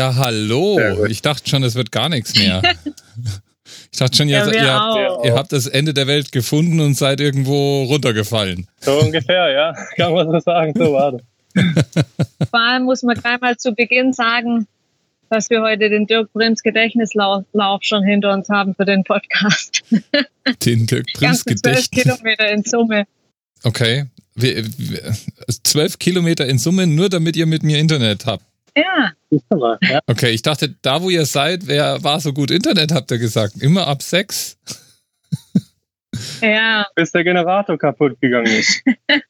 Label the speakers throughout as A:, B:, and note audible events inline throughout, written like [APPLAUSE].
A: Ja, hallo. Ich dachte schon, es wird gar nichts mehr. [LAUGHS] Ich dachte schon, ihr,
B: Ja,
A: ihr, habt,
B: wir
A: ihr habt das Ende der Welt gefunden und seid irgendwo runtergefallen.
C: So ungefähr, ja. [LAUGHS] Kann man so sagen, so war das. [LAUGHS]
B: Vor allem muss man gleich mal zu Beginn sagen, dass wir heute den Dirk Brims Gedächtnislauf Lauf schon hinter uns haben für den Podcast.
A: Den Dirk Prinz
B: Ganze zwölf. Kilometer in Summe.
A: Okay. Zwölf Kilometer in Summe, nur damit ihr mit mir Internet habt.
B: Ja.
A: Okay, ich dachte, da wo ihr seid, wer war so gut Internet, habt ihr gesagt. Immer ab sechs.
B: ja.
C: Bis der Generator kaputt gegangen ist.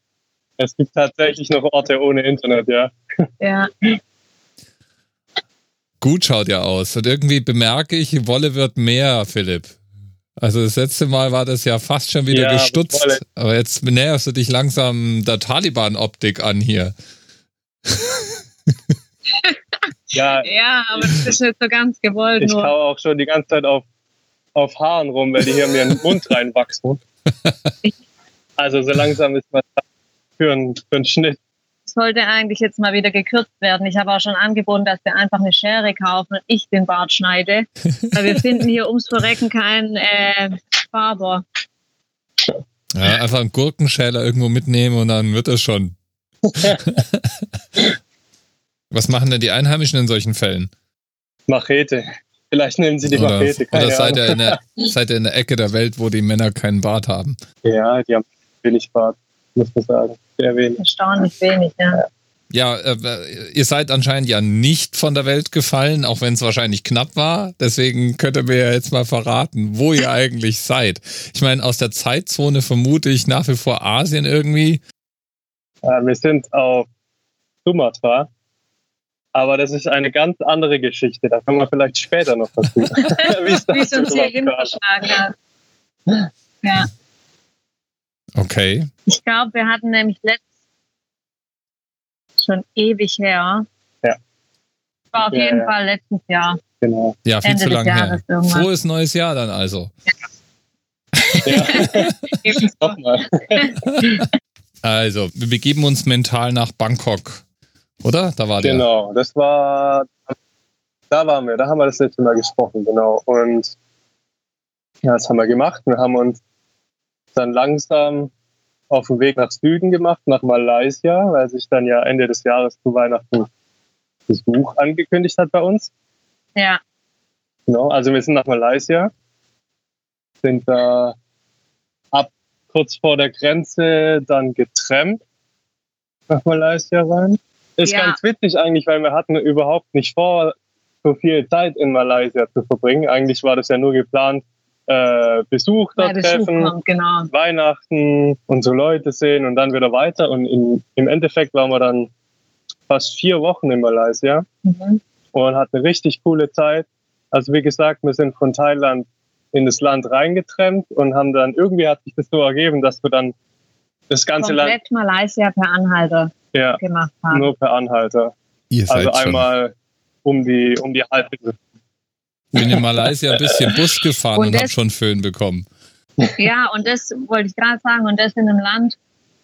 C: [LAUGHS] es gibt tatsächlich noch Orte ohne Internet, ja.
B: Ja,
A: Gut schaut ja aus. Und irgendwie bemerke ich, Wolle wird mehr, Philipp. Also das letzte Mal war das ja fast schon wieder
C: Ja,
A: gestutzt. Aber jetzt näherst du dich langsam der Taliban-Optik an hier.
C: Ja,
B: ja, aber das ist nicht so ganz gewollt
C: ich
B: nur.
C: kaue auch schon die ganze Zeit auf, auf Haaren rum, weil die hier mir in den Mund reinwachsen. [LAUGHS] Also so langsam ist man für einen, für einen Schnitt.
B: Sollte eigentlich jetzt mal wieder gekürzt werden. Ich habe auch schon angeboten, dass wir einfach eine Schere kaufen und ich den Bart schneide. Weil wir finden hier ums Verrecken keinen äh, Barber.
A: Ja, einfach einen Gurkenschäler irgendwo mitnehmen und dann wird das schon. [LAUGHS] Was machen denn die Einheimischen in solchen Fällen?
C: Machete. Vielleicht nehmen sie die
A: Oder,
C: Machete. Keine
A: oder seid,
C: Ahnung.
A: ihr in der, [LAUGHS] seid ihr in der Ecke der Welt, wo die Männer keinen Bart haben?
C: Ja, die haben wenig Bart, muss man sagen. Sehr wenig.
B: Erstaunlich wenig, ja.
A: Ja, äh, ihr seid anscheinend ja nicht von der Welt gefallen, auch wenn es wahrscheinlich knapp war. Deswegen könnt ihr mir ja jetzt mal verraten, wo ihr [LAUGHS] eigentlich seid. Ich meine, aus der Zeitzone vermute ich nach wie vor Asien irgendwie.
C: Äh, wir sind auf Sumatra. Aber das ist eine ganz andere Geschichte. Da kann man vielleicht später noch. [LAUGHS] [LAUGHS] Wie es
B: Wie es uns hier hinverschlagen hat. Ja,
A: Okay.
B: ich glaube, wir hatten nämlich letzt schon ewig her.
C: Ja.
B: War auf
C: Ja,
B: jeden
C: ja.
B: Fall letztes Jahr.
C: Genau.
A: Ja, viel
B: Ende
A: zu lange her.
B: Irgendwann.
A: Frohes neues Jahr dann also.
C: Ja, [LAUGHS] nochmal.
A: Also, wir begeben uns mental nach Bangkok. Oder? Da war der.
C: Genau, das war, da waren wir, da haben wir das letzte Mal gesprochen, genau. Und ja, das haben wir gemacht. Wir haben uns dann langsam auf den Weg nach Süden gemacht, nach Malaysia, weil sich dann ja Ende des Jahres zu Weihnachten Besuch angekündigt hat bei uns.
B: Ja,
C: Genau, also wir sind nach Malaysia, sind da ab kurz vor der Grenze dann getrennt nach Malaysia rein. Ist
B: Ja.
C: ganz witzig eigentlich, weil wir hatten überhaupt nicht vor, so viel Zeit in Malaysia zu verbringen. Eigentlich war das ja nur geplant, äh, Besuch dort
B: Besuch
C: treffen,
B: kommt, genau.
C: Weihnachten und so Leute sehen und dann wieder weiter. Und in, im Endeffekt waren wir dann fast vier Wochen in Malaysia
B: Mhm.
C: und hatten eine richtig coole Zeit. Also wie gesagt, wir sind von Thailand in das Land reingetrennt und haben dann, irgendwie hat sich das so ergeben, dass wir dann das ganze Land
B: Komplett Malaysia per Anhalter
C: ja,
B: gemacht haben.
C: nur per Anhalter.
A: Ihr seid
C: Also
A: schon.
C: einmal um die, um die Halbinsel.
A: Ich bin in Malaysia ein bisschen Bus gefahren
B: Und
A: und, hab
B: das-
A: schon Föhn bekommen.
B: Ja, und das wollte ich gerade sagen. Und das in einem Land,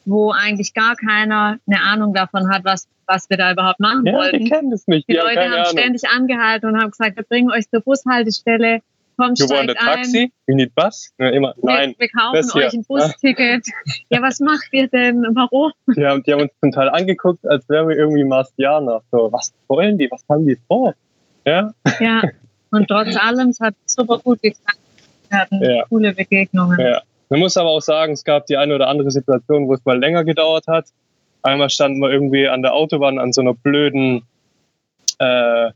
B: wo eigentlich gar keiner eine Ahnung davon hat, was, was wir da überhaupt machen
C: Ja, die
B: wollten.
C: kennen das nicht.
B: Die
C: Die
B: Leute haben
C: Ahnung.
B: ständig angehalten und haben gesagt, wir bringen euch zur Bushaltestelle, kommt,
C: You want a
B: steigt ein.
C: taxi? You need bus? Ja, immer. Nein.
B: Wir, wir kaufen euch ein Busticket. [LAUGHS] ja, was macht ihr denn? Warum?
C: Die haben, die haben uns zum Teil angeguckt, als wären wir irgendwie Marsianer. So, was wollen die? Was haben die vor? Ja,
B: Ja, und trotz allem, es hat super gut geklappt. Wir hatten
C: Ja.
B: coole Begegnungen.
C: ja. Man muss aber auch sagen, es gab die eine oder andere Situation, wo es mal länger gedauert hat. Einmal standen wir irgendwie an der Autobahn an so einer blöden äh,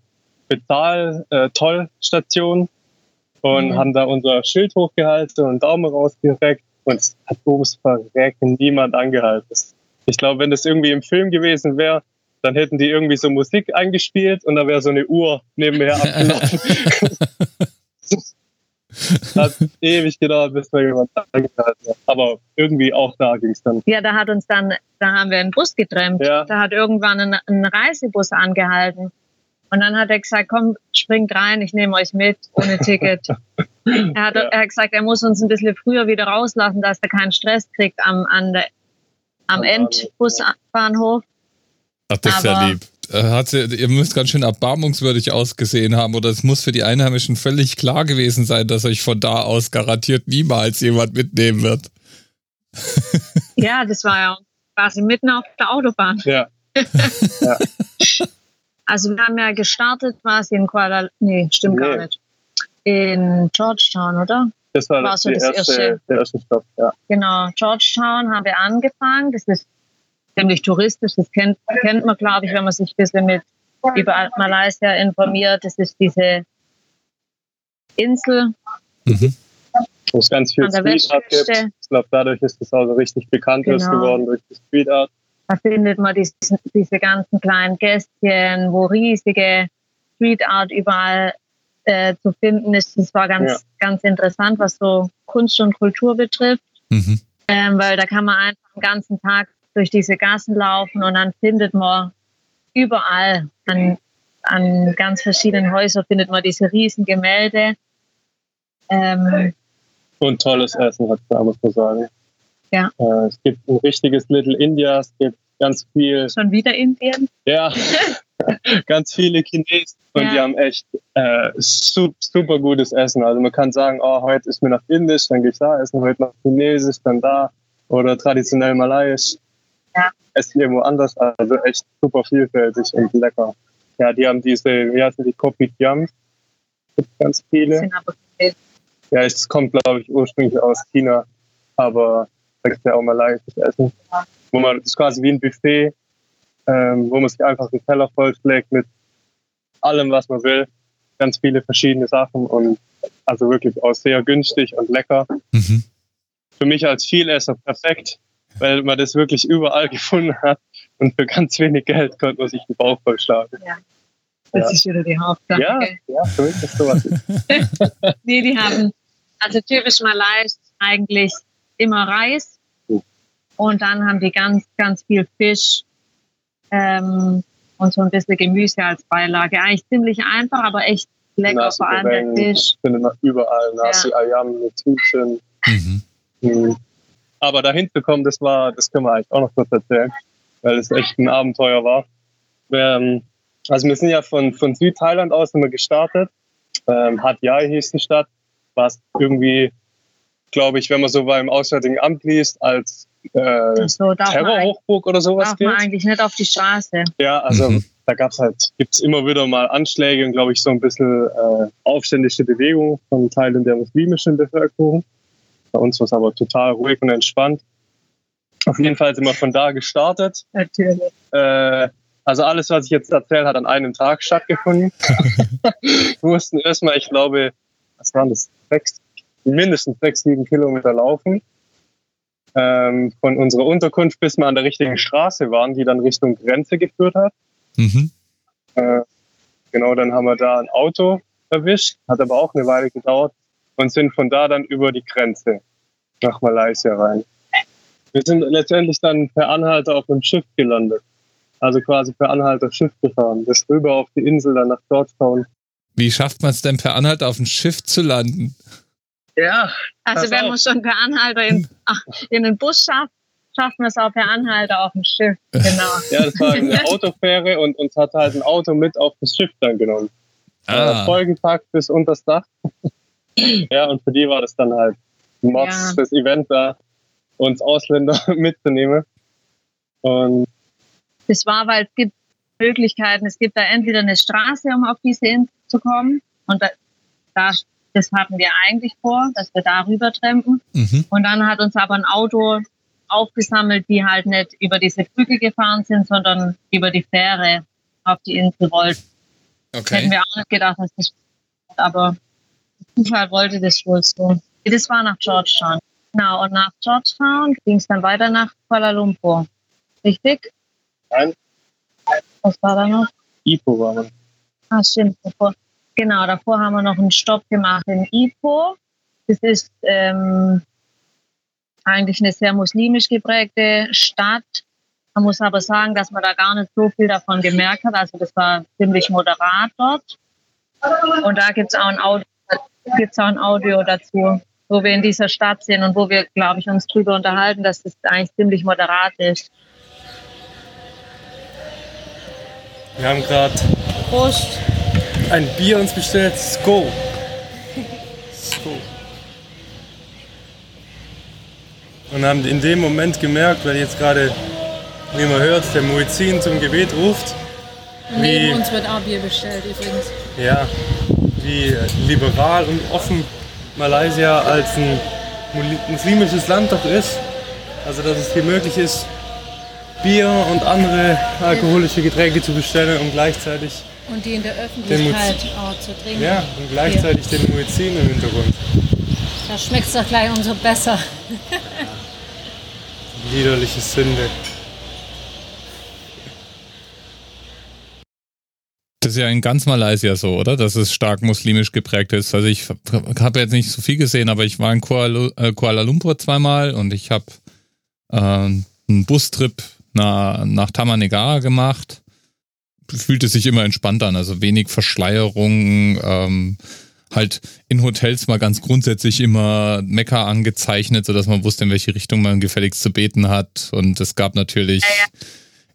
C: Bezahl-Tollstation und
B: Mhm.
C: haben da unser Schild hochgehalten und Daumen rausgereckt und es hat ums Verrecken niemand angehalten. Ich glaube, wenn das irgendwie im Film gewesen wäre, dann hätten die irgendwie so Musik eingespielt und da wäre so eine Uhr nebenher abgelaufen. [LAUGHS] hat ewig gedauert, bis wir jemand angehalten hat. Aber irgendwie auch da ging es dann.
B: Ja, da hat uns dann, da haben wir einen Bus getrennt.
C: Ja.
B: Da hat irgendwann ein, ein Reisebus angehalten. Und dann hat er gesagt, komm, springt rein, ich nehme euch mit, ohne Ticket. [LAUGHS] er, hat,
C: Ja.
B: er hat gesagt, er muss uns ein bisschen früher wieder rauslassen, dass er keinen Stress kriegt am, an der, am Endbusbahnhof.
A: Ach, das ist ja lieb. hat sie, ihr müsst ganz schön erbarmungswürdig ausgesehen haben oder es muss für die Einheimischen völlig klar gewesen sein, dass euch von da aus garantiert niemals jemand mitnehmen wird.
B: ja, das war ja quasi mitten auf der Autobahn.
C: Ja. [LAUGHS] ja.
B: Also wir haben ja gestartet quasi in Kuala, nee, stimmt nee. gar nicht. In Georgetown, oder?
C: Das war, war so das erste, erste, der erste Stopp, ja.
B: Genau, Georgetown haben wir angefangen. Das ist ziemlich touristisch. Das kennt, kennt man, glaube ich, wenn man sich ein bisschen mit über Malaysia informiert. Das ist diese Insel. Mhm.
C: Wo es ganz viel Street Art gibt. Ich glaube, dadurch ist es auch so richtig bekannt genau. geworden durch die Street Art.
B: Da findet man diese, diese ganzen kleinen Gästchen, wo riesige Street Art überall äh, zu finden ist. Das war ganz, ja. ganz interessant, was so Kunst und Kultur betrifft. Mhm. Ähm, weil da kann man einfach den ganzen Tag durch diese Gassen laufen und dann findet man überall an, an ganz verschiedenen Häusern findet man diese riesen Gemälde.
C: Ähm, und tolles Essen, hat da muss man sagen.
B: Ja.
C: Äh, es gibt ein richtiges Little India, es gibt ganz viel.
B: Schon wieder Indien?
C: Ja, [LAUGHS] ganz viele Chinesen und ja. die haben echt äh, super, super gutes Essen. Also man kann sagen, oh, heute ist mir nach Indisch, dann gehe ich da essen, heute nach Chinesisch, dann da oder traditionell Malayisch. Ja. Essen irgendwo anders, also echt super vielfältig und lecker. Ja, die haben diese, wie heißen die, Kopitiams. Gibt ganz viele. Ja, es kommt, glaube ich, ursprünglich aus China, aber da gibt es ja auch malaysisches Essen. Ja. Wo man, das ist quasi wie ein Buffet, ähm, wo man sich einfach den Teller vollschlägt mit allem, was man will. Ganz viele verschiedene Sachen und also wirklich auch sehr günstig und lecker. Mhm. Für mich als Vielesser perfekt, weil man das wirklich überall [LAUGHS] gefunden hat und für ganz wenig Geld konnte man sich den Bauch vollschlagen. Ja.
B: Das ja. ist wieder die Hauptsache.
C: Ja, ja, für mich ist sowas. [LAUGHS]
B: nee, die haben, also typisch Malais eigentlich immer Reis und dann haben die ganz, ganz viel Fisch ähm, und so ein bisschen Gemüse als Beilage. Eigentlich ziemlich einfach, aber echt lecker, Nasi vor allem der Fisch.
C: Findet man überall Nasi ja. Ayam mit Hühnchen. Mhm. Mhm. Aber dahin zu kommen, das war, das können wir eigentlich auch noch kurz erzählen, weil es echt ein Abenteuer war. Ähm, also wir sind ja von, von Südthailand aus immer gestartet. Ähm, Hat Yai hieß die Stadt, was irgendwie, glaube ich, wenn man so beim Auswärtigen Amt liest, als äh, so, Terrorhochburg oder sowas
B: darf man eigentlich nicht auf die Straße.
C: Ja, also mhm. da gab's halt, gibt's immer wieder mal Anschläge und glaube ich so ein bisschen äh, aufständische Bewegungen von Teilen der muslimischen Bevölkerung. Bei uns war es aber total ruhig und entspannt. Auf jeden Fall sind wir von da gestartet.
B: Natürlich.
C: Äh, also alles, was ich jetzt erzähle, hat an einem Tag stattgefunden. [LAUGHS] wir mussten erstmal, ich glaube, was waren das? Sechs, mindestens sechs, sieben Kilometer laufen. Ähm, von unserer Unterkunft bis wir an der richtigen Straße waren, die dann Richtung Grenze geführt hat. Mhm. Äh, genau, dann haben wir da ein Auto erwischt, hat aber auch eine Weile gedauert und sind von da dann über die Grenze nach Malaysia rein. Wir sind letztendlich dann per Anhalter auf einem Schiff gelandet. Also quasi per Anhalter Schiff gefahren. Das rüber auf die Insel, dann nach Georgetown.
A: Wie schafft man es denn per Anhalter auf dem Schiff zu landen?
C: Ja.
B: Also wenn man schon per Anhalter in, ach, in den Bus schafft, schafft man es auch per Anhalter auf dem Schiff. Genau.
C: Ja, das war eine [LAUGHS] Autofähre und uns hat halt ein Auto mit auf das Schiff dann genommen. Ah. Vollgepackt bis unter das Dach. [LAUGHS] ja, und für die war das dann halt Mods, ja. das Event da, uns Ausländer [LAUGHS] mitzunehmen. Und
B: das war, weil es gibt Möglichkeiten. Es gibt da entweder eine Straße, um auf diese Insel zu kommen. Und da, da das hatten wir eigentlich vor, dass wir darüber trampen. Mhm. Und dann hat uns aber ein Auto aufgesammelt, die halt nicht über diese Brücke gefahren sind, sondern über die Fähre auf die Insel wollten. Okay. Hätten wir auch nicht gedacht, dass das aber Zufall wollte das wohl so. Das war nach Georgetown. Genau, und nach Georgetown ging es dann weiter nach Kuala Lumpur. Richtig?
C: Nein.
B: Was war da noch?
C: Ipoh war man.
B: Ah, stimmt. Genau, davor haben wir noch einen Stopp gemacht in Ipoh. Das ist ähm, eigentlich eine sehr muslimisch geprägte Stadt. Man muss aber sagen, dass man da gar nicht so viel davon gemerkt hat. Also das war ziemlich moderat dort. Und da gibt es auch, ein Audio, gibt's auch ein Audio dazu, wo wir in dieser Stadt sind und wo wir, glaube ich, uns drüber unterhalten, dass das eigentlich ziemlich moderat ist.
C: Wir haben gerade ein Bier uns bestellt. Sko. Sko. Und haben in dem Moment gemerkt, weil jetzt gerade, wie man hört, der Muezzin zum Gebet ruft.
D: Neben wie, uns wird auch Bier bestellt übrigens.
C: Ja, wie liberal und offen Malaysia als ein muslimisches Land doch ist. Also dass es hier möglich ist, Bier und andere alkoholische Getränke zu bestellen und gleichzeitig
D: und die in der Öffentlichkeit auch zu trinken.
C: Ja, und gleichzeitig Hier. den Muezzin im Hintergrund.
D: Da schmeckt es doch gleich umso besser. [LAUGHS]
C: Liederliche Sünde.
A: Das ist ja in ganz Malaysia so, oder? Dass es stark muslimisch geprägt ist. Also ich habe jetzt nicht so viel gesehen, aber ich war in Kuala, äh, Kuala Lumpur zweimal und ich habe äh, einen Bustrip nach, nach Tamanegara gemacht. Fühlte sich immer entspannt an, also wenig Verschleierung, ähm, halt in Hotels mal ganz grundsätzlich immer Mekka angezeichnet, sodass man wusste, in welche Richtung man gefälligst zu beten hat. Und es gab natürlich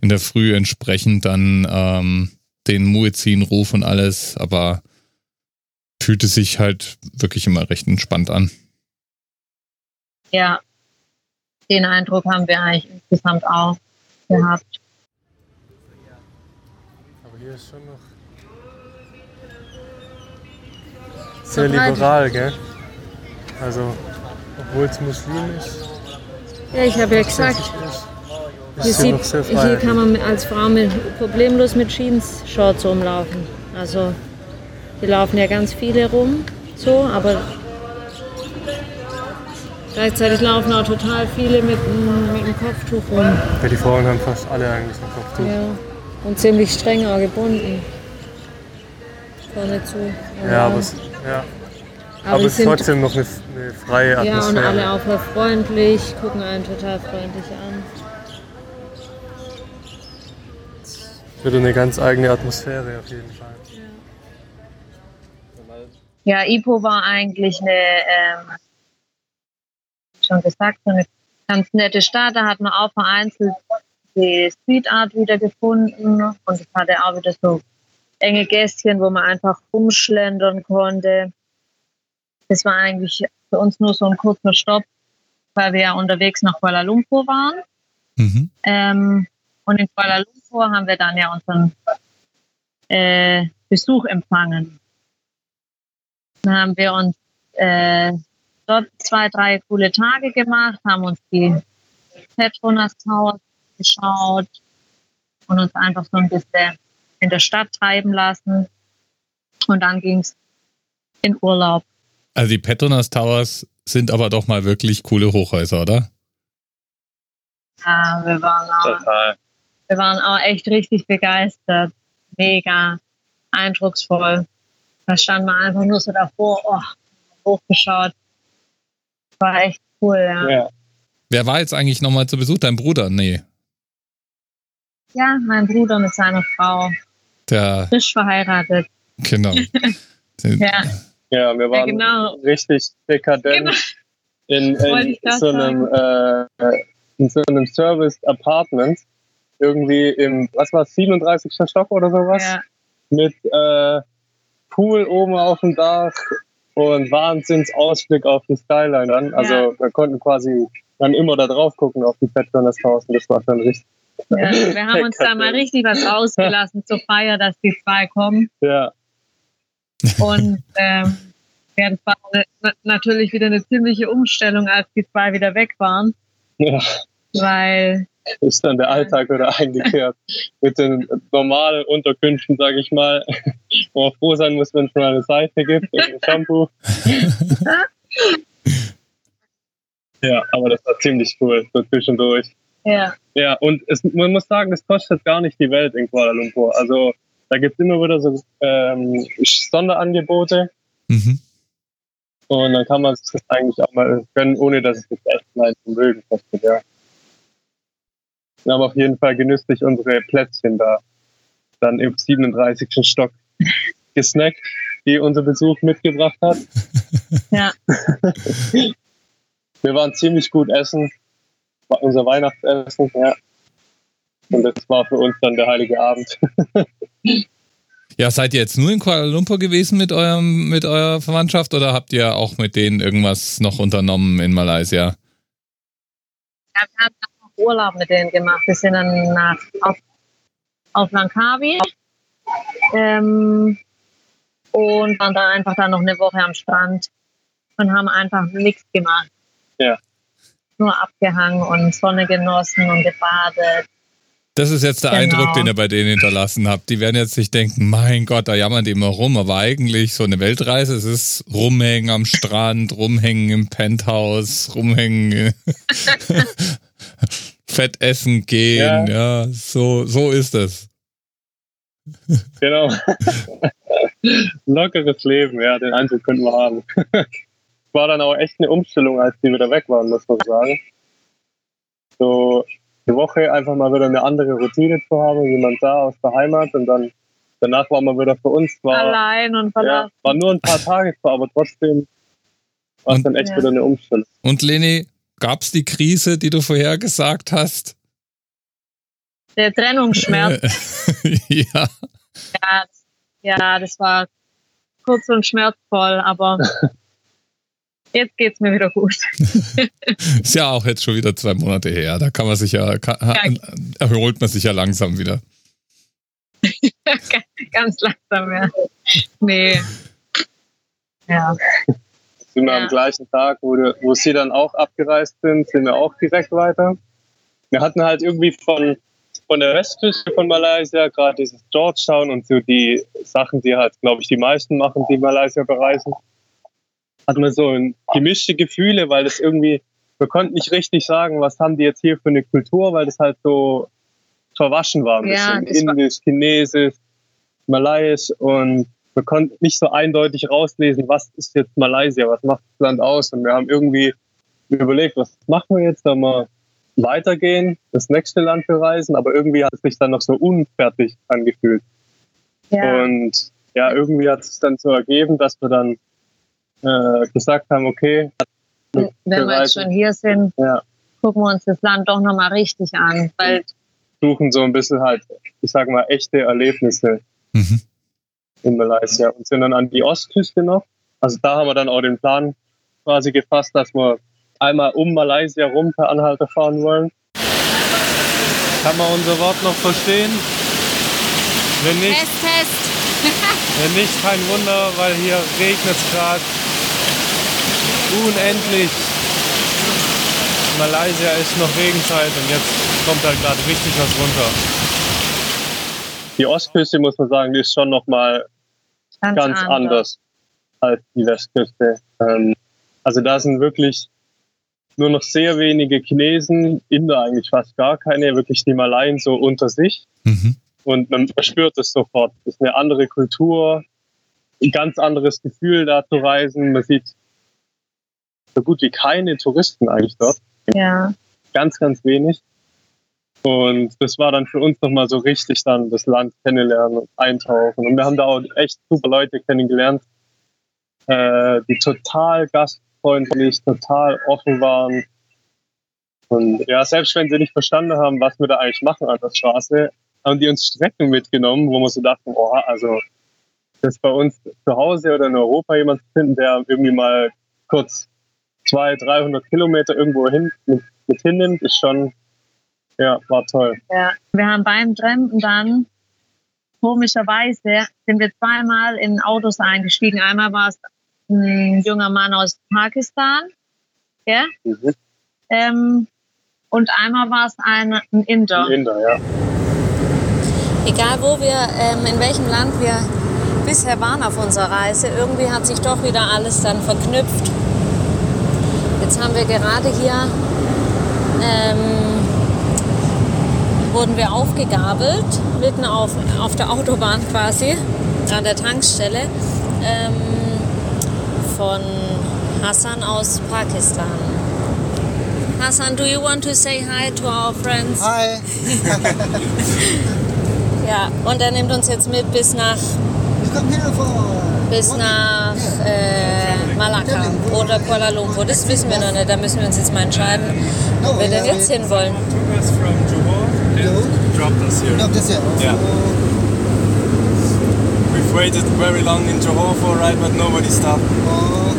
A: in der Früh entsprechend dann ähm, den Muezzin-Ruf und alles, aber fühlte sich halt wirklich immer recht entspannt an.
B: Ja, den Eindruck haben wir eigentlich insgesamt auch gehabt.
C: Hier ist schon noch sehr liberal, gell? Also, obwohl es muslimisch ist.
D: Ja, ich habe ja gesagt, hier, sieht, hier kann man als Frau mit, problemlos mit Jeans-Shorts rumlaufen. Also hier laufen ja ganz viele rum, so, aber gleichzeitig laufen auch total viele mit, mit dem Kopftuch rum.
C: Ja, die Frauen haben fast alle eigentlich ein Kopftuch.
D: Ja, und ziemlich streng auch gebunden. Vorne zu.
C: Aber ja, aber es, ja. Aber, aber es ist trotzdem noch eine, eine freie Atmosphäre.
D: Ja, und alle auch freundlich, gucken einen total freundlich an.
C: Wird eine ganz eigene Atmosphäre auf jeden Fall.
B: Ja, Ipo war eigentlich eine, ähm, schon gesagt, so eine ganz nette Stadt. Da hat man auch vereinzelt die Street Art wieder gefunden und es hatte auch wieder so enge Gästchen, wo man einfach rumschlendern konnte. Das war eigentlich für uns nur so ein kurzer Stopp, weil wir ja unterwegs nach Kuala Lumpur waren. Mhm. Ähm, und in Kuala Lumpur haben wir dann ja unseren äh, Besuch empfangen. Dann haben wir uns äh, dort zwei, drei coole Tage gemacht, haben uns die Petronas Towers geschaut und uns einfach so ein bisschen in der Stadt treiben lassen. Und dann ging es in Urlaub.
A: Also die Petronas Towers sind aber doch mal wirklich coole Hochhäuser, oder?
B: Ja, wir waren auch, Total. Wir waren auch echt richtig begeistert. Mega eindrucksvoll. Da stand man einfach nur so davor, oh, hochgeschaut. War echt cool, ja. ja.
A: Wer war jetzt eigentlich nochmal zu Besuch? Dein Bruder? Nee.
B: Ja, mein Bruder mit seiner Frau.
A: Der.
B: Frisch verheiratet.
A: Genau. [LAUGHS]
B: ja.
C: Ja, wir waren ja, genau. richtig dekadent genau. in, in so einem, äh, in so einem Service Apartment irgendwie im, was war 37. Stock oder sowas? Ja. Mit äh, Pool oben auf dem Dach und Wahnsinnsausblick auf die Skyline dann. Also ja. wir konnten quasi dann immer da drauf gucken auf die Petronas Haus und das war schon richtig.
B: Ja, wir haben [LAUGHS] uns da mal richtig was ausgelassen zur Feier, dass die zwei kommen.
C: Ja.
B: Und ähm, ja, das war natürlich wieder eine ziemliche Umstellung, als die zwei wieder weg waren. Ja. Weil
C: ist dann der Alltag wieder [LAUGHS] eingekehrt. Mit den normalen Unterkünften, sage ich mal, wo man froh sein muss, wenn es mal eine Seife gibt und ein Shampoo. [LAUGHS] ja, aber das war ziemlich cool, so zwischendurch.
B: Ja.
C: Ja, und es, man muss sagen, es kostet gar nicht die Welt in Kuala Lumpur. Also da gibt es immer wieder so ähm, Sonderangebote. Mhm. Und dann kann man es eigentlich auch mal gönnen, ohne dass es echt mal zum Mögen kostet, ja. Wir haben auf jeden Fall genüsslich unsere Plätzchen da dann im 37. Stock gesnackt, die unser Besuch mitgebracht hat. [LAUGHS]
B: Ja.
C: Wir waren ziemlich gut essen. War unser Weihnachtsessen, ja. Und das war für uns dann der heilige Abend. [LAUGHS]
A: Ja, seid ihr jetzt nur in Kuala Lumpur gewesen mit eurem, mit eurer Verwandtschaft oder habt ihr auch mit denen irgendwas noch unternommen in Malaysia?
B: Ja, wir haben noch Urlaub mit denen gemacht. Wir sind dann nach, auf, auf Langkawi ähm, und waren dann einfach dann noch eine Woche am Strand und haben einfach nichts gemacht.
C: Ja.
B: Nur abgehangen und Sonne genossen und gebadet
A: das ist jetzt der genau. Eindruck, den ihr bei denen hinterlassen habt. Die werden jetzt nicht denken, mein Gott, da jammern die immer rum, aber eigentlich so eine Weltreise, es ist rumhängen am Strand, rumhängen im Penthouse, rumhängen, [LAUGHS] fett essen gehen, ja, ja so, so ist es.
C: Genau. [LAUGHS] Lockeres Leben, ja, den Eindruck könnten wir haben. [LAUGHS] War dann auch echt eine Umstellung, als die wieder weg waren, muss man sagen. So, eine Woche einfach mal wieder eine andere Routine zu haben, jemand da aus der Heimat und dann danach war man wieder für uns. War,
B: Allein und verlassen.
C: Ja, war nur ein paar Tage zwar, aber trotzdem war es dann echt ja. wieder eine Umstellung.
A: Und Leni, gab es die Krise, die du vorher gesagt hast?
B: Der Trennungsschmerz. [LAUGHS]
A: ja.
B: ja. Ja, das war kurz und schmerzvoll, aber [LAUGHS] jetzt geht es mir wieder gut. [LAUGHS]
A: ist ja auch jetzt schon wieder zwei Monate her. Da kann man sich ja, kann, erholt man sich ja langsam wieder. [LAUGHS]
B: Ganz langsam, ja. Nee. Ja.
C: Sind wir ja. am gleichen Tag, wo, wo sie dann auch abgereist sind, sind wir auch direkt weiter. Wir hatten halt irgendwie von, von der Westküste von Malaysia gerade dieses Georgetown und so die Sachen, die halt, glaube ich, die meisten machen, die Malaysia bereisen hat man so ein gemischte Gefühle, weil das irgendwie, wir konnten nicht richtig sagen, was haben die jetzt hier für eine Kultur, weil das halt so verwaschen war. Ein ja, bisschen Indisch, Chinesisch, Malayisch und wir konnten nicht so eindeutig rauslesen, was ist jetzt Malaysia, was macht das Land aus. Und wir haben irgendwie überlegt, was machen wir jetzt, da mal weitergehen, das nächste Land bereisen, aber irgendwie hat es sich dann noch so unfertig angefühlt. Ja. Und ja, irgendwie hat es dann so ergeben, dass wir dann äh, gesagt haben, okay.
B: Wenn wir jetzt schon hier sind, ja. gucken wir uns das Land doch nochmal richtig an. Weil
C: suchen so ein bisschen halt, ich sag mal, echte Erlebnisse mhm. in Malaysia und sind dann an die Ostküste noch. Also da haben wir dann auch den Plan quasi gefasst, dass wir einmal um Malaysia rum per Anhalter fahren wollen. Kann man unser Wort noch verstehen? Wenn nicht,
B: Test, Test.
C: wenn nicht, kein Wunder, weil hier regnet es gerade unendlich. Malaysia ist noch Regenzeit und jetzt kommt halt gerade richtig was runter. Die Ostküste, muss man sagen, die ist schon nochmal ganz, ganz anders. anders. als die Westküste. Ähm, also da sind wirklich nur noch sehr wenige Chinesen, Inder eigentlich fast gar keine, wirklich die Malayen so unter sich. Mhm. Und man spürt es sofort. Es ist eine andere Kultur, ein ganz anderes Gefühl da zu reisen. Man sieht so gut wie keine Touristen eigentlich dort.
B: Ja.
C: Ganz, ganz wenig. Und das war dann für uns nochmal so richtig dann das Land kennenlernen und eintauchen. Und wir haben da auch echt super Leute kennengelernt, äh, die total gastfreundlich, total offen waren. Und ja, selbst wenn sie nicht verstanden haben, was wir da eigentlich machen an der Straße, haben die uns Strecken mitgenommen, wo wir so dachten, oh, also das bei uns zu Hause oder in Europa jemand zu finden, der irgendwie mal kurz 200, 300 Kilometer irgendwo hin mit, mit hinnimmt, ist schon, ja, war toll.
B: Ja, wir haben beim Trampen dann komischerweise sind wir zweimal in Autos eingestiegen. Einmal war es ein junger Mann aus Pakistan, ja? Mhm. Ähm, und einmal war es ein, ein Inder.
C: Ein Inder, ja.
D: Egal wo wir, ähm, in welchem Land wir bisher waren auf unserer Reise, irgendwie hat sich doch wieder alles dann verknüpft Jetzt haben wir gerade hier, ähm, wurden wir aufgegabelt, mitten auf, auf der Autobahn quasi, an der Tankstelle, ähm, von Hassan aus Pakistan. Hassan, do you want to say hi to our friends?
E: Hi. [LAUGHS]
D: ja, und er nimmt uns jetzt mit bis nach bis nach äh, Malakka oder Kuala Lumpur. Das wissen wir noch nicht. Da müssen wir uns jetzt mal entscheiden, wo wir denn jetzt hin wollen.
E: waited very long in Johor for a ride, but nobody stopped.
B: Oh,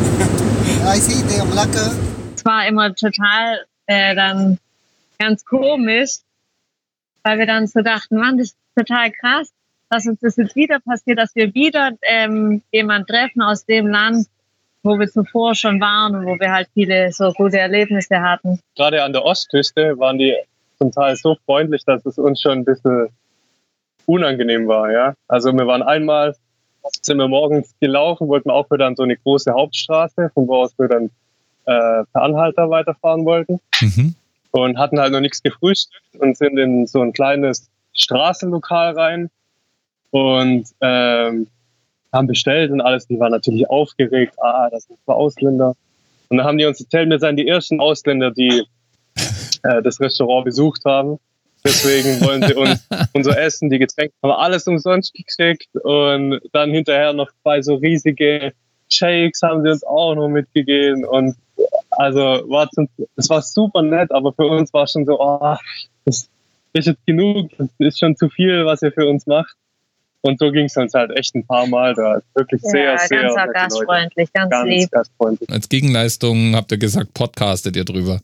B: I see, they are Malacca. Es war immer total äh, dann ganz komisch, weil wir dann so dachten, Mann, das ist total krass, dass uns das jetzt wieder passiert, dass wir wieder ähm, jemanden treffen aus dem Land, wo wir zuvor schon waren und wo wir halt viele so gute Erlebnisse hatten.
C: Gerade an der Ostküste waren die zum Teil so freundlich, dass es uns schon ein bisschen unangenehm war. Ja? Also wir waren einmal, sind wir morgens gelaufen, wollten auch wieder an so eine große Hauptstraße, von wo aus wir dann äh, per Anhalter weiterfahren wollten. Mhm. Und hatten halt noch nichts gefrühstückt und sind in so ein kleines Straßenlokal rein und ähm, haben bestellt und alles. Die waren natürlich aufgeregt. Ah, das sind zwei Ausländer. Und dann haben die uns erzählt, wir seien die ersten Ausländer, die äh, das Restaurant besucht haben. Deswegen wollen sie uns [LAUGHS] unser Essen, die Getränke, haben wir alles umsonst gekriegt. Und dann hinterher noch zwei so riesige Shakes haben sie uns auch noch mitgegeben. Und also war es war super nett, aber für uns war schon so, oh, das ist jetzt genug, das ist schon zu viel, was ihr für uns macht. Und so ging es uns halt echt ein paar Mal da. Wirklich sehr, ja, sehr,
B: ganz sehr gastfreundlich, ganz, ganz lieb.
A: Gastfreundlich. Als Gegenleistung habt ihr gesagt, podcastet ihr drüber?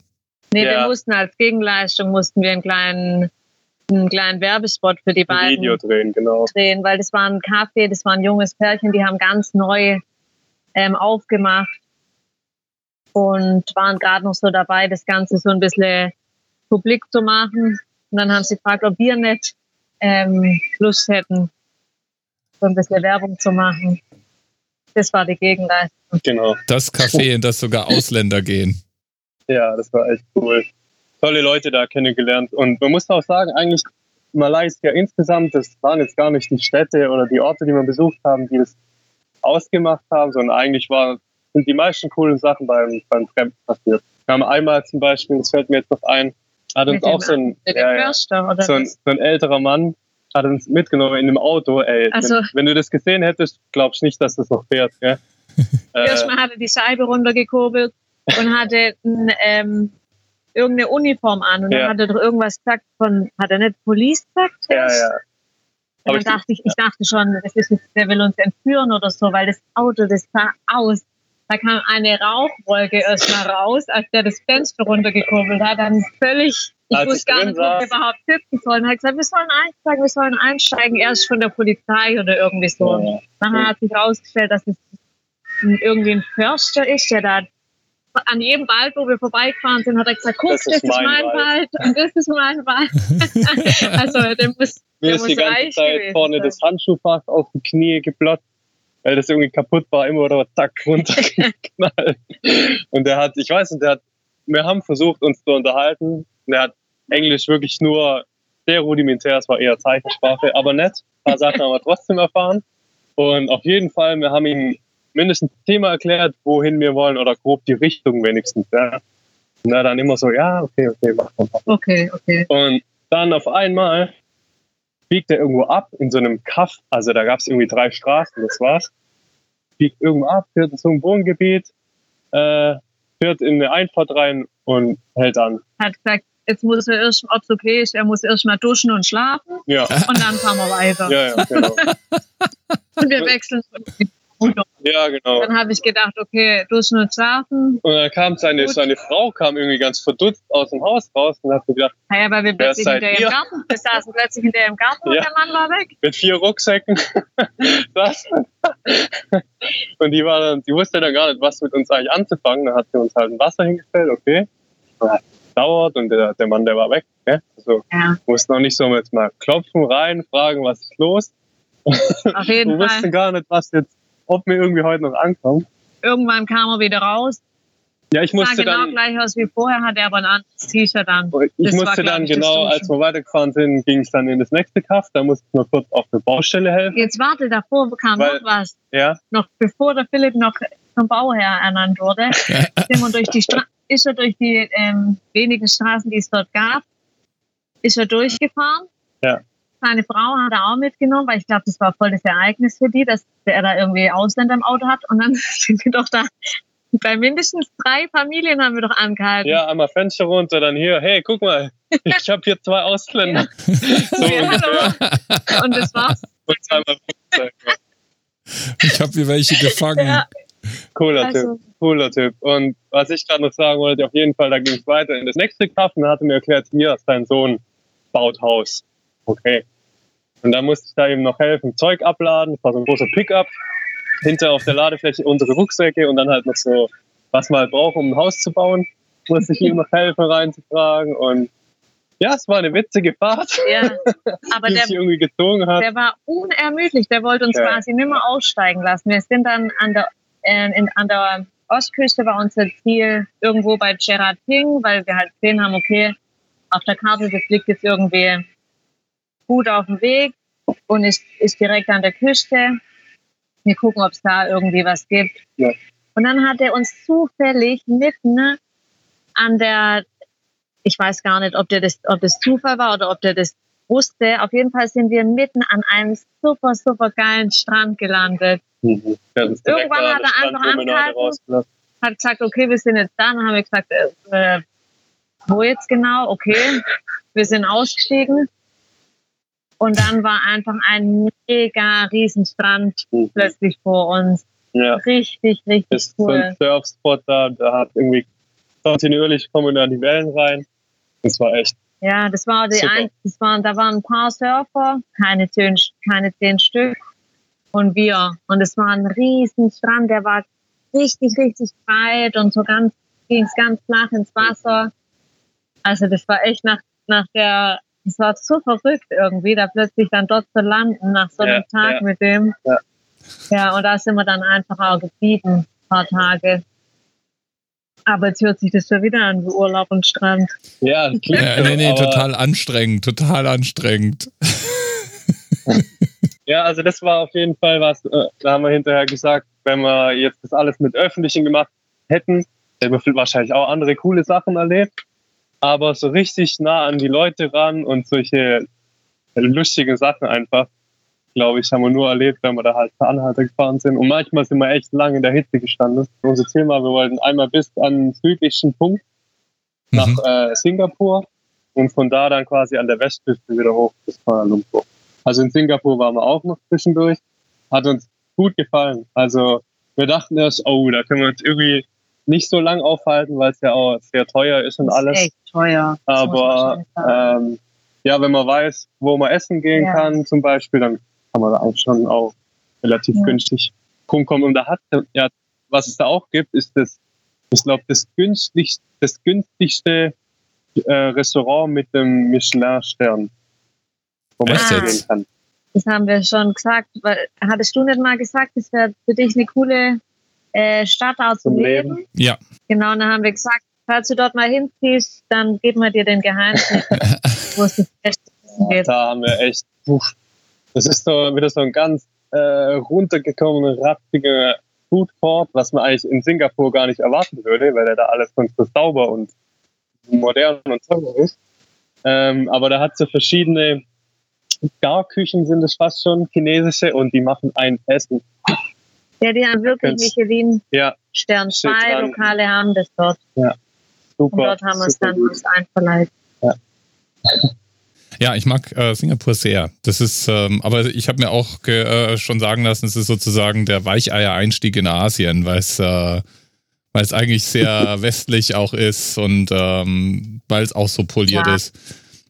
B: Nee, ja. wir mussten als Gegenleistung mussten wir einen kleinen, einen kleinen Werbespot für die beiden
C: Video drehen, genau.
B: drehen, weil das war ein Café, das war ein junges Pärchen, die haben ganz neu ähm, aufgemacht und waren gerade noch so dabei, das Ganze so ein bisschen publik zu machen. Und dann haben sie gefragt, ob wir nicht ähm, Lust hätten, so ein bisschen Werbung zu machen. Das war die Gegenleistung.
C: Genau.
A: Das Café, in das sogar Ausländer gehen.
C: Ja, das war echt cool. Tolle Leute da kennengelernt. Und man muss auch sagen, eigentlich Malaysia insgesamt, das waren jetzt gar nicht die Städte oder die Orte, die wir besucht haben, die das ausgemacht haben, sondern eigentlich war, sind die meisten coolen Sachen beim, beim Fremden passiert. Wir haben einmal zum Beispiel, das fällt mir jetzt noch ein, hat uns auch so ein, ja, ja, so, ein, so ein älterer Mann, hat uns mitgenommen in einem Auto. Ey, also, wenn, wenn, du das gesehen hättest, glaubst du nicht, dass das noch fährt. Gell? [LAUGHS]
B: Erstmal äh, hat er die Scheibe runtergekurbelt und hatte ein, ähm, irgendeine Uniform an und ja. dann hat er doch irgendwas gesagt von, hat er nicht Police gesagt?
C: Ja, ja.
B: Und dann dachte ich, ich dachte schon, das ist, der will uns entführen oder so, weil das Auto, das sah aus. Da kam eine Rauchwolke erstmal raus, als der das Fenster runtergekurbelt hat. Dann völlig ich Als wusste gar nicht, wo wir überhaupt sitzen sollen. Er hat gesagt, wir sollen einsteigen, wir sollen einsteigen, erst von der Polizei oder irgendwie so. Ja. Dann hat sich herausgestellt, dass es irgendwie ein Förster ist, der da an jedem Wald, wo wir vorbeigefahren sind, hat er gesagt, guck, das, das ist, mein, mein Wald. Wald. und das ist mein Wald. [LAUGHS] also der muss,
C: Mir der ist muss die ganze Zeit vorne sein. das Handschuhfach auf die Knie geblotzt, weil das irgendwie kaputt war, immer oder zack, runtergeknallt. [LAUGHS] und der hat, ich weiß nicht, der hat, wir haben versucht, uns zu unterhalten. Der hat Englisch wirklich nur sehr rudimentär, es war eher Zeichensprache, aber nett. Ein paar Sachen haben wir trotzdem erfahren. Und auf jeden Fall, wir haben ihm mindestens das Thema erklärt, wohin wir wollen oder grob die Richtung wenigstens. Ja. Und er dann immer so, ja, okay, okay, mach mal.
B: Okay, okay.
C: Und dann auf einmal biegt er irgendwo ab in so einem Kaff, also da gab es irgendwie drei Straßen, das war's. Biegt irgendwo ab, fährt in so ein Wohngebiet, äh, fährt in eine Einfahrt rein und hält an.
B: Hat gesagt, jetzt muss er erst, ob es okay ist, er muss erst mal duschen und schlafen.
C: Ja.
B: Und dann fahren wir weiter.
C: Ja, ja, genau. [LAUGHS]
B: und wir wechseln
C: ja, genau.
B: Dann habe ich gedacht, okay, duschen und schlafen.
C: Und dann kam seine, seine Frau kam irgendwie ganz verdutzt aus dem Haus raus und hat gedacht,
B: ja, weil wir plötzlich hinter im Garten, wir saßen plötzlich hinter im Garten und ja. der Mann war weg.
C: Mit vier Rucksäcken. [LAUGHS] das. und die war dann, die wusste dann gar nicht, was mit uns eigentlich anzufangen. Dann hat sie uns halt ein Wasser hingestellt, okay dauert und der, der Mann, der war weg. Gell? Also ja. mussten auch nicht so jetzt mal klopfen, rein, fragen, was ist los.
B: Auf [LAUGHS] jeden
C: wir Fall. wussten gar nicht, was jetzt, ob wir irgendwie heute noch ankommen.
B: Irgendwann kam er wieder raus.
C: Ja, ich musste sah
B: genau
C: dann,
B: gleich aus wie vorher, hatte er aber ein anderes T-Shirt an.
C: Ich das musste war, dann genau, als wir weitergefahren sind, ging es dann in das nächste Kaff. Da musste ich noch kurz auf der Baustelle helfen.
B: Jetzt warte, davor kam Weil, noch was.
C: Ja.
B: Noch bevor der Philipp noch zum Bauherr ernannt wurde, [LAUGHS] sind wir durch die Straße ist er durch die ähm, wenigen Straßen, die es dort gab, ist er durchgefahren.
C: Ja.
B: Seine Frau hat er auch mitgenommen, weil ich glaube, das war voll das Ereignis für die, dass er da irgendwie Ausländer im Auto hat. Und dann [LAUGHS] sind wir doch da bei mindestens drei Familien haben wir doch angehalten.
C: Ja, einmal Fenster runter, dann hier, hey, guck mal, ich habe hier zwei Ausländer. Ja. [LAUGHS] so
B: ja, und das war's. Und zweimal
A: Ich habe hier welche gefangen. Ja.
C: Cooler also. Typ, cooler Typ. Und was ich gerade noch sagen wollte, auf jeden Fall, da ging es weiter in das nächste Kraft und er hatte mir erklärt, hier, sein Sohn baut Haus. Okay. Und da musste ich da eben noch helfen, Zeug abladen. Das war so ein großer Pickup. Hinter auf der Ladefläche unsere Rucksäcke und dann halt noch so, was man halt braucht, um ein Haus zu bauen. Musste ich ihm noch helfen reinzutragen und ja, es war eine witzige Fahrt. Ja,
B: aber [LAUGHS] der, irgendwie gezogen hat. der war unermüdlich. Der wollte uns ja. quasi nicht mehr aussteigen lassen. Wir sind dann an der, äh, in, an der Ostküste war unser Ziel irgendwo bei Gerard Ping, weil wir halt gesehen haben, okay, auf der Karte, das liegt jetzt irgendwie gut auf dem Weg und ist, ist direkt an der Küste. Wir gucken, ob es da irgendwie was gibt. Ja. Und dann hat er uns zufällig mitten an der, ich weiß gar nicht, ob, der das, ob das Zufall war oder ob der das wusste. Auf jeden Fall sind wir mitten an einem super, super geilen Strand gelandet. [LAUGHS] Mhm. Irgendwann hat er einfach angehalten, hat gesagt, okay, wir sind jetzt da. Dann haben wir gesagt, äh, wo jetzt genau? Okay, wir sind ausgestiegen. Und dann war einfach ein mega Riesenstrand mhm. plötzlich vor uns. Ja. Richtig, richtig das cool.
C: Ist so ein Surfspot da, da hat irgendwie kontinuierlich kommen da die Wellen rein. Das war echt.
B: Ja, das war die ein, das waren, da waren ein paar Surfer, keine zehn, keine zehn Stück und wir. Und es war ein riesen Strand, der war richtig, richtig breit und so ganz, ging es ganz flach ins Wasser. Also das war echt nach, nach der, es war so verrückt irgendwie, da plötzlich dann dort zu landen nach so einem ja, Tag ja. mit dem. Ja. ja, und da sind wir dann einfach auch geblieben, ein paar Tage. Aber jetzt hört sich das schon wieder an, wie Urlaub und Strand.
A: Ja, klingt ja, nee, nee, total anstrengend, total anstrengend. [LAUGHS]
C: ja, also das war auf jeden Fall was, äh, da haben wir hinterher gesagt, wenn wir jetzt das alles mit Öffentlichen gemacht hätten, hätten wir wahrscheinlich auch andere coole Sachen erlebt. Aber so richtig nah an die Leute ran und solche lustigen Sachen einfach, glaube ich, haben wir nur erlebt, wenn wir da halt per Anhalter gefahren sind. Und manchmal sind wir echt lange in der Hitze gestanden. Unser Ziel war, wir wollten einmal bis an den südlichsten Punkt nach mhm. äh, Singapur und von da dann quasi an der Westküste wieder hoch bis Kuala Lumpur. Also in Singapur waren wir auch noch zwischendurch. Hat uns gut gefallen. Also wir dachten erst, oh, da können wir uns irgendwie nicht so lang aufhalten, weil es ja auch sehr teuer ist und alles. Ist echt teuer. Aber ähm, ja, wenn man weiß, wo man essen gehen ja. kann, zum Beispiel, dann kann man da eigentlich schon auch relativ ja. günstig rumkommen. Und da hat ja, was es da auch gibt, ist das, ich glaube, das günstigste, das günstigste äh, Restaurant mit dem Michelin-Stern,
B: wo man gehen kann. Das haben wir schon gesagt. Weil, hattest du nicht mal gesagt, das wäre für dich eine coole äh, Stadt auch zum, zum Leben? Leben?
A: Ja.
B: Genau, dann haben wir gesagt, falls du dort mal hinziehst, dann geben wir dir den Geheimtipp, [LAUGHS] wo es das beste
C: Essen gibt. Da haben wir echt, uff, das ist so wieder so ein ganz äh, runtergekommener, raftiger Food Court, was man eigentlich in Singapur gar nicht erwarten würde, weil er da alles sonst so sauber und modern und sauber ist. Ähm, aber da hat so verschiedene Garküchen sind es fast schon, chinesische, und die machen ein Essen.
B: Ja, die haben wirklich Michelin ja. Stern 2 Lokale haben das dort. Ja. Super. Und dort haben wir es dann uns einverleibt. Ja.
A: Ja, ich mag äh, Singapur sehr. Das ist, ähm, aber ich habe mir auch äh, schon sagen lassen, es ist sozusagen der Weicheier-Einstieg in Asien, weil es äh, weil es eigentlich sehr [LAUGHS] westlich auch ist und ähm, weil es auch so poliert ja. ist.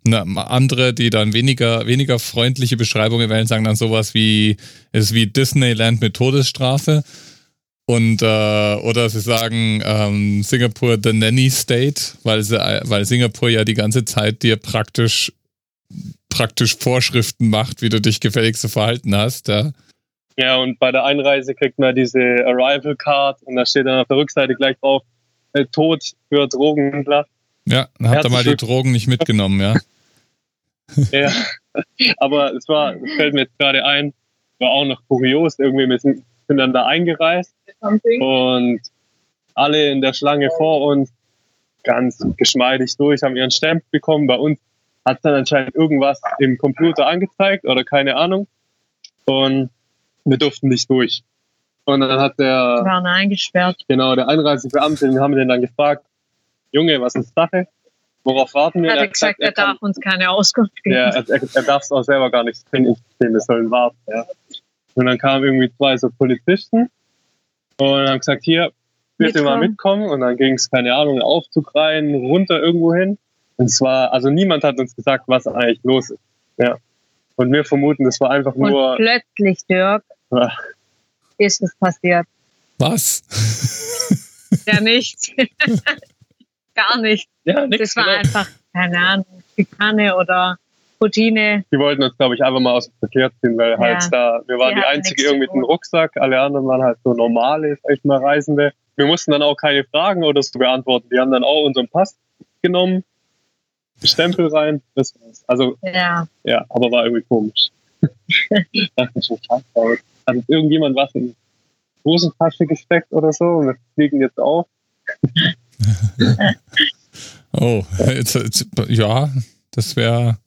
A: Na, andere, die dann weniger, weniger freundliche Beschreibungen wählen, sagen dann sowas wie, es ist wie Disneyland mit Todesstrafe. Und äh, oder sie sagen ähm, Singapur the Nanny State, weil, sie, weil Singapur ja die ganze Zeit dir praktisch praktisch Vorschriften macht, wie du dich gefälligst zu verhalten hast. Ja.
C: ja, und bei der Einreise kriegt man diese Arrival Card und da steht dann auf der Rückseite gleich drauf, äh, Tod für Drogenhändler.
A: Ja, dann habt ihr mal die Drogen nicht mitgenommen, ja. [LAUGHS]
C: ja, aber es war, es fällt mir jetzt gerade ein, war auch noch kurios, irgendwie, wir sind, sind dann da eingereist und alle in der Schlange vor uns ganz geschmeidig durch, haben ihren Stempel bekommen. Bei uns hat dann anscheinend irgendwas im Computer angezeigt oder keine Ahnung. Und wir durften nicht durch. Und dann hat der.
B: Wir waren eingesperrt.
C: Genau, der Einreisebeamte, den haben wir dann gefragt: Junge, was ist Sache? Worauf warten wir?
B: Er hat gesagt, er, er darf uns keine Auskunft geben.
C: Ja, er, er, darf es auch selber gar nicht drin Wir sollen warten. Ja. Und dann kamen irgendwie zwei so Polizisten und haben gesagt, hier, bitte mitkommen. mal mitkommen. Und dann ging es, keine Ahnung, Aufzug rein, runter irgendwo hin. Und zwar, also niemand hat uns gesagt, was eigentlich los ist. Ja. Und wir vermuten, das war einfach nur.
B: Und plötzlich, Dirk, ja. ist es passiert.
A: Was?
B: ja, nichts. [LAUGHS] Gar nichts. Ja, nix, das war genau. einfach, keine Ahnung, Schikane oder Routine.
C: Die wollten uns, glaube ich, einfach mal aus dem Verkehr ziehen, weil halt ja. halt da, wir waren die, die einzige irgendwie mit einem Rucksack, alle anderen waren halt so normale, echt mal Reisende. Wir mussten dann auch keine Fragen oder so beantworten. Die haben dann auch unseren Pass genommen, Stempel rein, das war's. Also, ja, ja aber war irgendwie komisch. ich [LAUGHS] dachte schon, scheiße, hat irgendjemand was in die Hosentasche gesteckt oder so und wir fliegen jetzt auf. [LAUGHS]
A: oh, jetzt, jetzt, ja, das wäre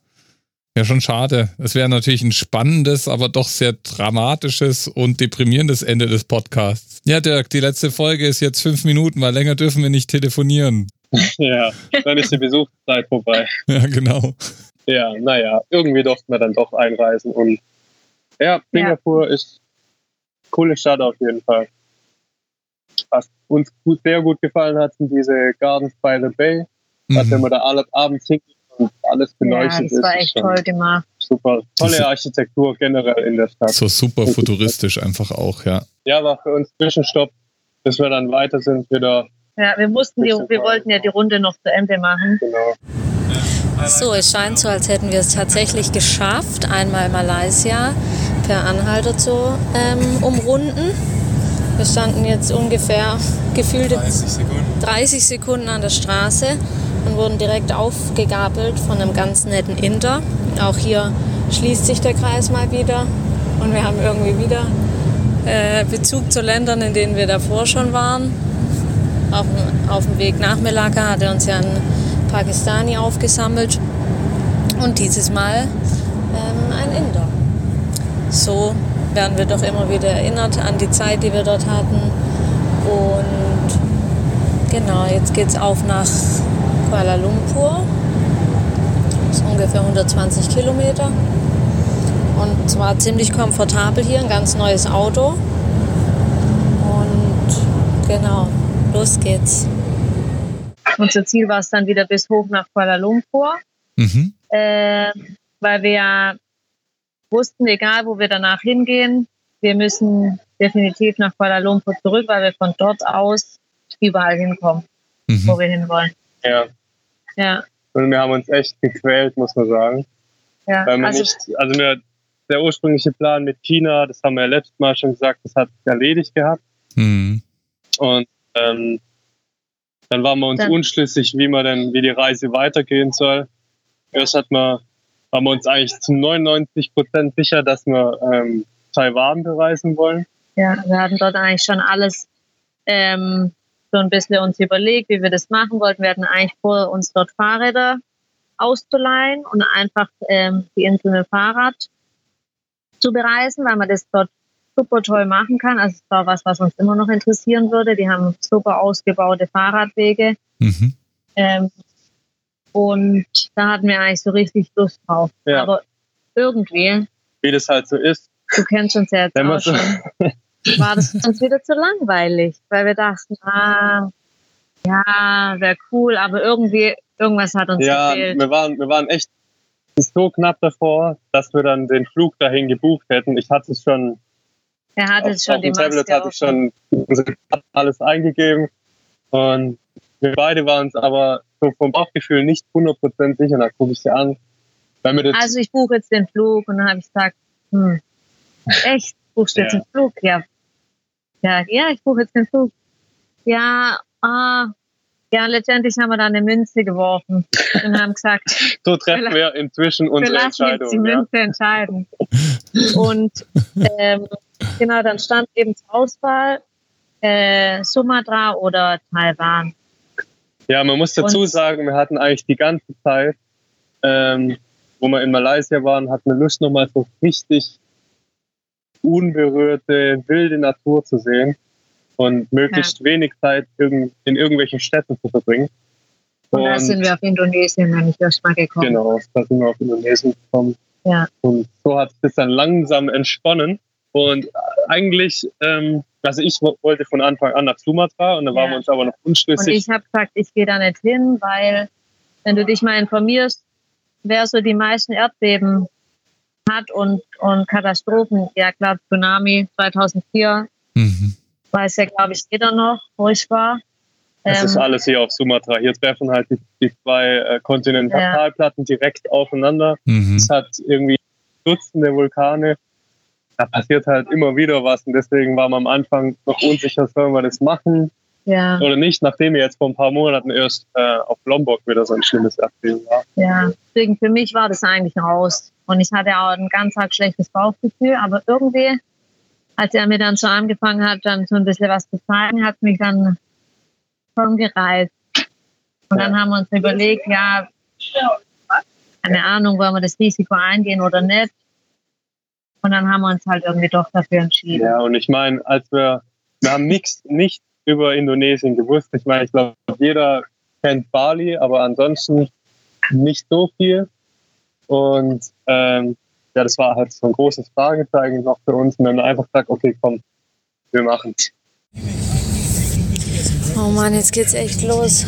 A: ja, schon schade. Es wäre natürlich ein spannendes, aber doch sehr dramatisches und deprimierendes Ende des Podcasts. Ja, Dirk, die letzte Folge ist jetzt fünf Minuten, weil länger dürfen wir nicht telefonieren. [LAUGHS]
C: Ja, dann ist die Besuchszeit vorbei. [LAUGHS]
A: Ja, genau.
C: Ja, naja, irgendwie durften wir dann doch einreisen und ja, Singapur ja. ist eine coole Stadt auf jeden Fall. Was uns gut, sehr gut gefallen hat, sind diese Gardens by the Bay. Mhm. Also wenn man da abends hingeht und alles beleuchtet
B: ja, das war echt toll gemacht.
C: Super. Tolle Architektur generell in der Stadt.
A: So super futuristisch einfach auch, ja.
C: Ja, war für uns Zwischenstopp, bis wir dann weiter sind wieder.
B: Ja, wir mussten die, wir wollten ja die Runde noch zu Ende machen. Genau.
D: So, es scheint so, als hätten wir es tatsächlich geschafft, einmal Malaysia per Anhalter zu ähm, umrunden. Wir standen jetzt ungefähr gefühlte 30 Sekunden. 30 Sekunden an der Straße und wurden direkt aufgegabelt von einem ganz netten Inder. Auch hier schließt sich der Kreis mal wieder und wir haben irgendwie wieder äh, Bezug zu Ländern, in denen wir davor schon waren. Auf, auf dem Weg nach Melaka hat er uns ja ein Pakistani aufgesammelt und dieses Mal ähm, ein Inder. So werden wir doch immer wieder erinnert an die Zeit, die wir dort hatten. Und genau, jetzt geht es auf nach Kuala Lumpur. Das ist ungefähr 120 Kilometer. Und zwar ziemlich komfortabel hier, ein ganz neues Auto. Und genau, los geht's.
B: Unser Ziel war es dann wieder bis hoch nach Kuala Lumpur, mhm. äh, weil wir wussten, egal wo wir danach hingehen, wir müssen definitiv nach Kuala Lumpur zurück, weil wir von dort aus überall hinkommen, mhm. wo wir hinwollen.
C: Ja. Ja. Und wir haben uns echt gequält, muss man sagen. Ja, Weil man also, nicht, also wir, der ursprüngliche Plan mit China, das haben wir ja letztes Mal schon gesagt, das hat sich erledigt gehabt. Mhm. Und ähm, dann waren wir uns dann, unschlüssig, wie man denn, wie die Reise weitergehen soll. Erst hat man, waren wir uns eigentlich zu 99 Prozent sicher, dass wir ähm, Taiwan bereisen wollen.
B: Ja, wir hatten dort eigentlich schon alles ähm, so ein bisschen uns überlegt, wie wir das machen wollten. Wir hatten eigentlich vor, uns dort Fahrräder auszuleihen und einfach ähm, die Insel mit Fahrrad zu bereisen, weil man das dort super toll machen kann. Also es war was, was uns immer noch interessieren würde. Die haben super ausgebaute Fahrradwege. Mhm. Ähm, und da hatten wir eigentlich so richtig Lust drauf. Ja. Aber irgendwie.
C: Wie das halt so ist.
B: Du kennst uns ja jetzt auch schon. war das uns wieder zu langweilig, weil wir dachten, ah, ja, wäre cool, aber irgendwie, irgendwas hat uns ja, gefehlt.
C: Wir waren, wir waren echt so knapp davor, dass wir dann den Flug dahin gebucht hätten. Ich hatte es schon.
B: Er hatte es schon,
C: auf dem Tablet hatte ich schon alles eingegeben. Und wir beide waren uns aber so vom Bauchgefühl nicht 100% sicher. Da gucke ich sie an.
B: also ich buche jetzt den Flug und dann habe ich gesagt, hm, echt, buchst du jetzt ja. den Flug? Ja, ja, ja, ich buche jetzt den Flug. Ja, ah, ja, letztendlich haben wir da eine Münze geworfen und haben gesagt, [LAUGHS]
C: so treffen wir inzwischen unsere wir lassen Entscheidung. Jetzt
B: die Münze ja. entscheiden. Und ähm, genau, dann stand eben zur Auswahl äh, Sumatra oder Taiwan.
C: Ja, man muss dazu und, sagen, wir hatten eigentlich die ganze Zeit, ähm, wo wir in Malaysia waren, hatten wir Lust nochmal so richtig unberührte, wilde Natur zu sehen und möglichst ja. wenig Zeit in irgendwelchen Städten zu verbringen.
B: Und, und da sind wir auf Indonesien dann nicht erst mal gekommen.
C: Genau, da sind wir auf Indonesien gekommen. Ja. Und so hat es dann langsam entsponnen. Und eigentlich, ähm, also ich wollte von Anfang an nach Sumatra und dann ja. waren wir uns aber noch unschlüssig.
B: Und ich habe gesagt, ich gehe da nicht hin, weil wenn du dich mal informierst, wer so die meisten Erdbeben hat und, und Katastrophen, ja klar, Tsunami 2004, mhm. weiß ja, glaube ich, jeder noch, wo ich war.
C: Das ähm, ist alles hier auf Sumatra. Hier treffen halt die, die zwei äh, Kontinentalplatten ja. direkt aufeinander. Mhm. Es hat irgendwie Dutzende Vulkane. Da passiert halt immer wieder was und deswegen war man am Anfang noch unsicher, sollen wir das machen ja. oder nicht, nachdem wir jetzt vor ein paar Monaten erst äh, auf Lombok wieder so ein schlimmes Erdbeben war.
B: Ja, deswegen für mich war das eigentlich raus. Und ich hatte auch ein ganz arg schlechtes Bauchgefühl, aber irgendwie, als er mir dann so angefangen hat, dann so ein bisschen was zu zeigen, hat mich dann schon gereizt. Und dann haben wir uns überlegt, ja, keine Ahnung, wollen wir das Risiko eingehen oder nicht. Und dann haben wir uns halt irgendwie doch dafür entschieden.
C: Ja, und ich meine, als wir, wir haben nichts, nicht über Indonesien gewusst. Ich meine, ich glaube, jeder kennt Bali, aber ansonsten nicht so viel. Und ähm, ja, das war halt so ein großes Fragezeichen noch für uns. Und dann einfach gesagt, okay, komm, wir machen
D: Oh Mann, jetzt geht's echt los.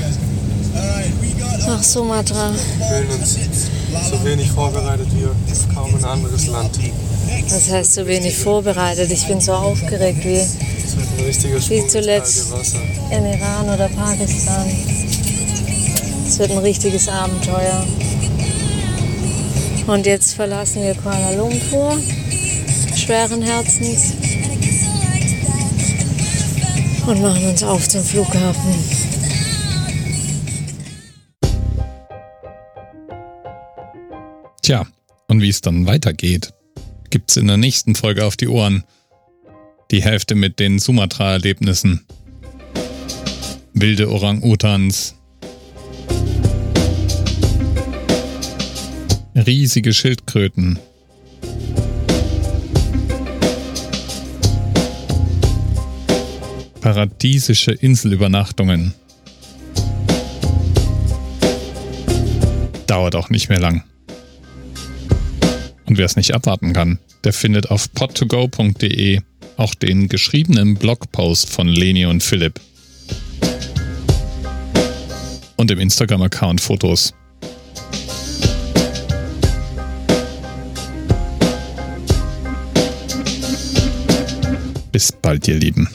D: Nach Sumatra.
E: Wir fühlen uns so wenig vorbereitet wie kaum ein anderes Land.
D: Das heißt so wenig vorbereitet. Ich bin so aufgeregt wie, wie zuletzt in Iran oder Pakistan. Es wird ein richtiges Abenteuer. Und jetzt verlassen wir Kuala Lumpur, schweren Herzens und machen uns auf zum Flughafen.
A: Tja, und wie es dann weitergeht, gibt's in der nächsten Folge auf die Ohren. Die Hälfte mit den Sumatra-Erlebnissen. Wilde Orang-Utans. Riesige Schildkröten. paradiesische Inselübernachtungen. Dauert auch nicht mehr lang. Und wer es nicht abwarten kann, der findet auf podtogo.de auch den geschriebenen Blogpost von Leni und Philipp. Und im Instagram-Account Fotos. Bis bald, ihr Lieben.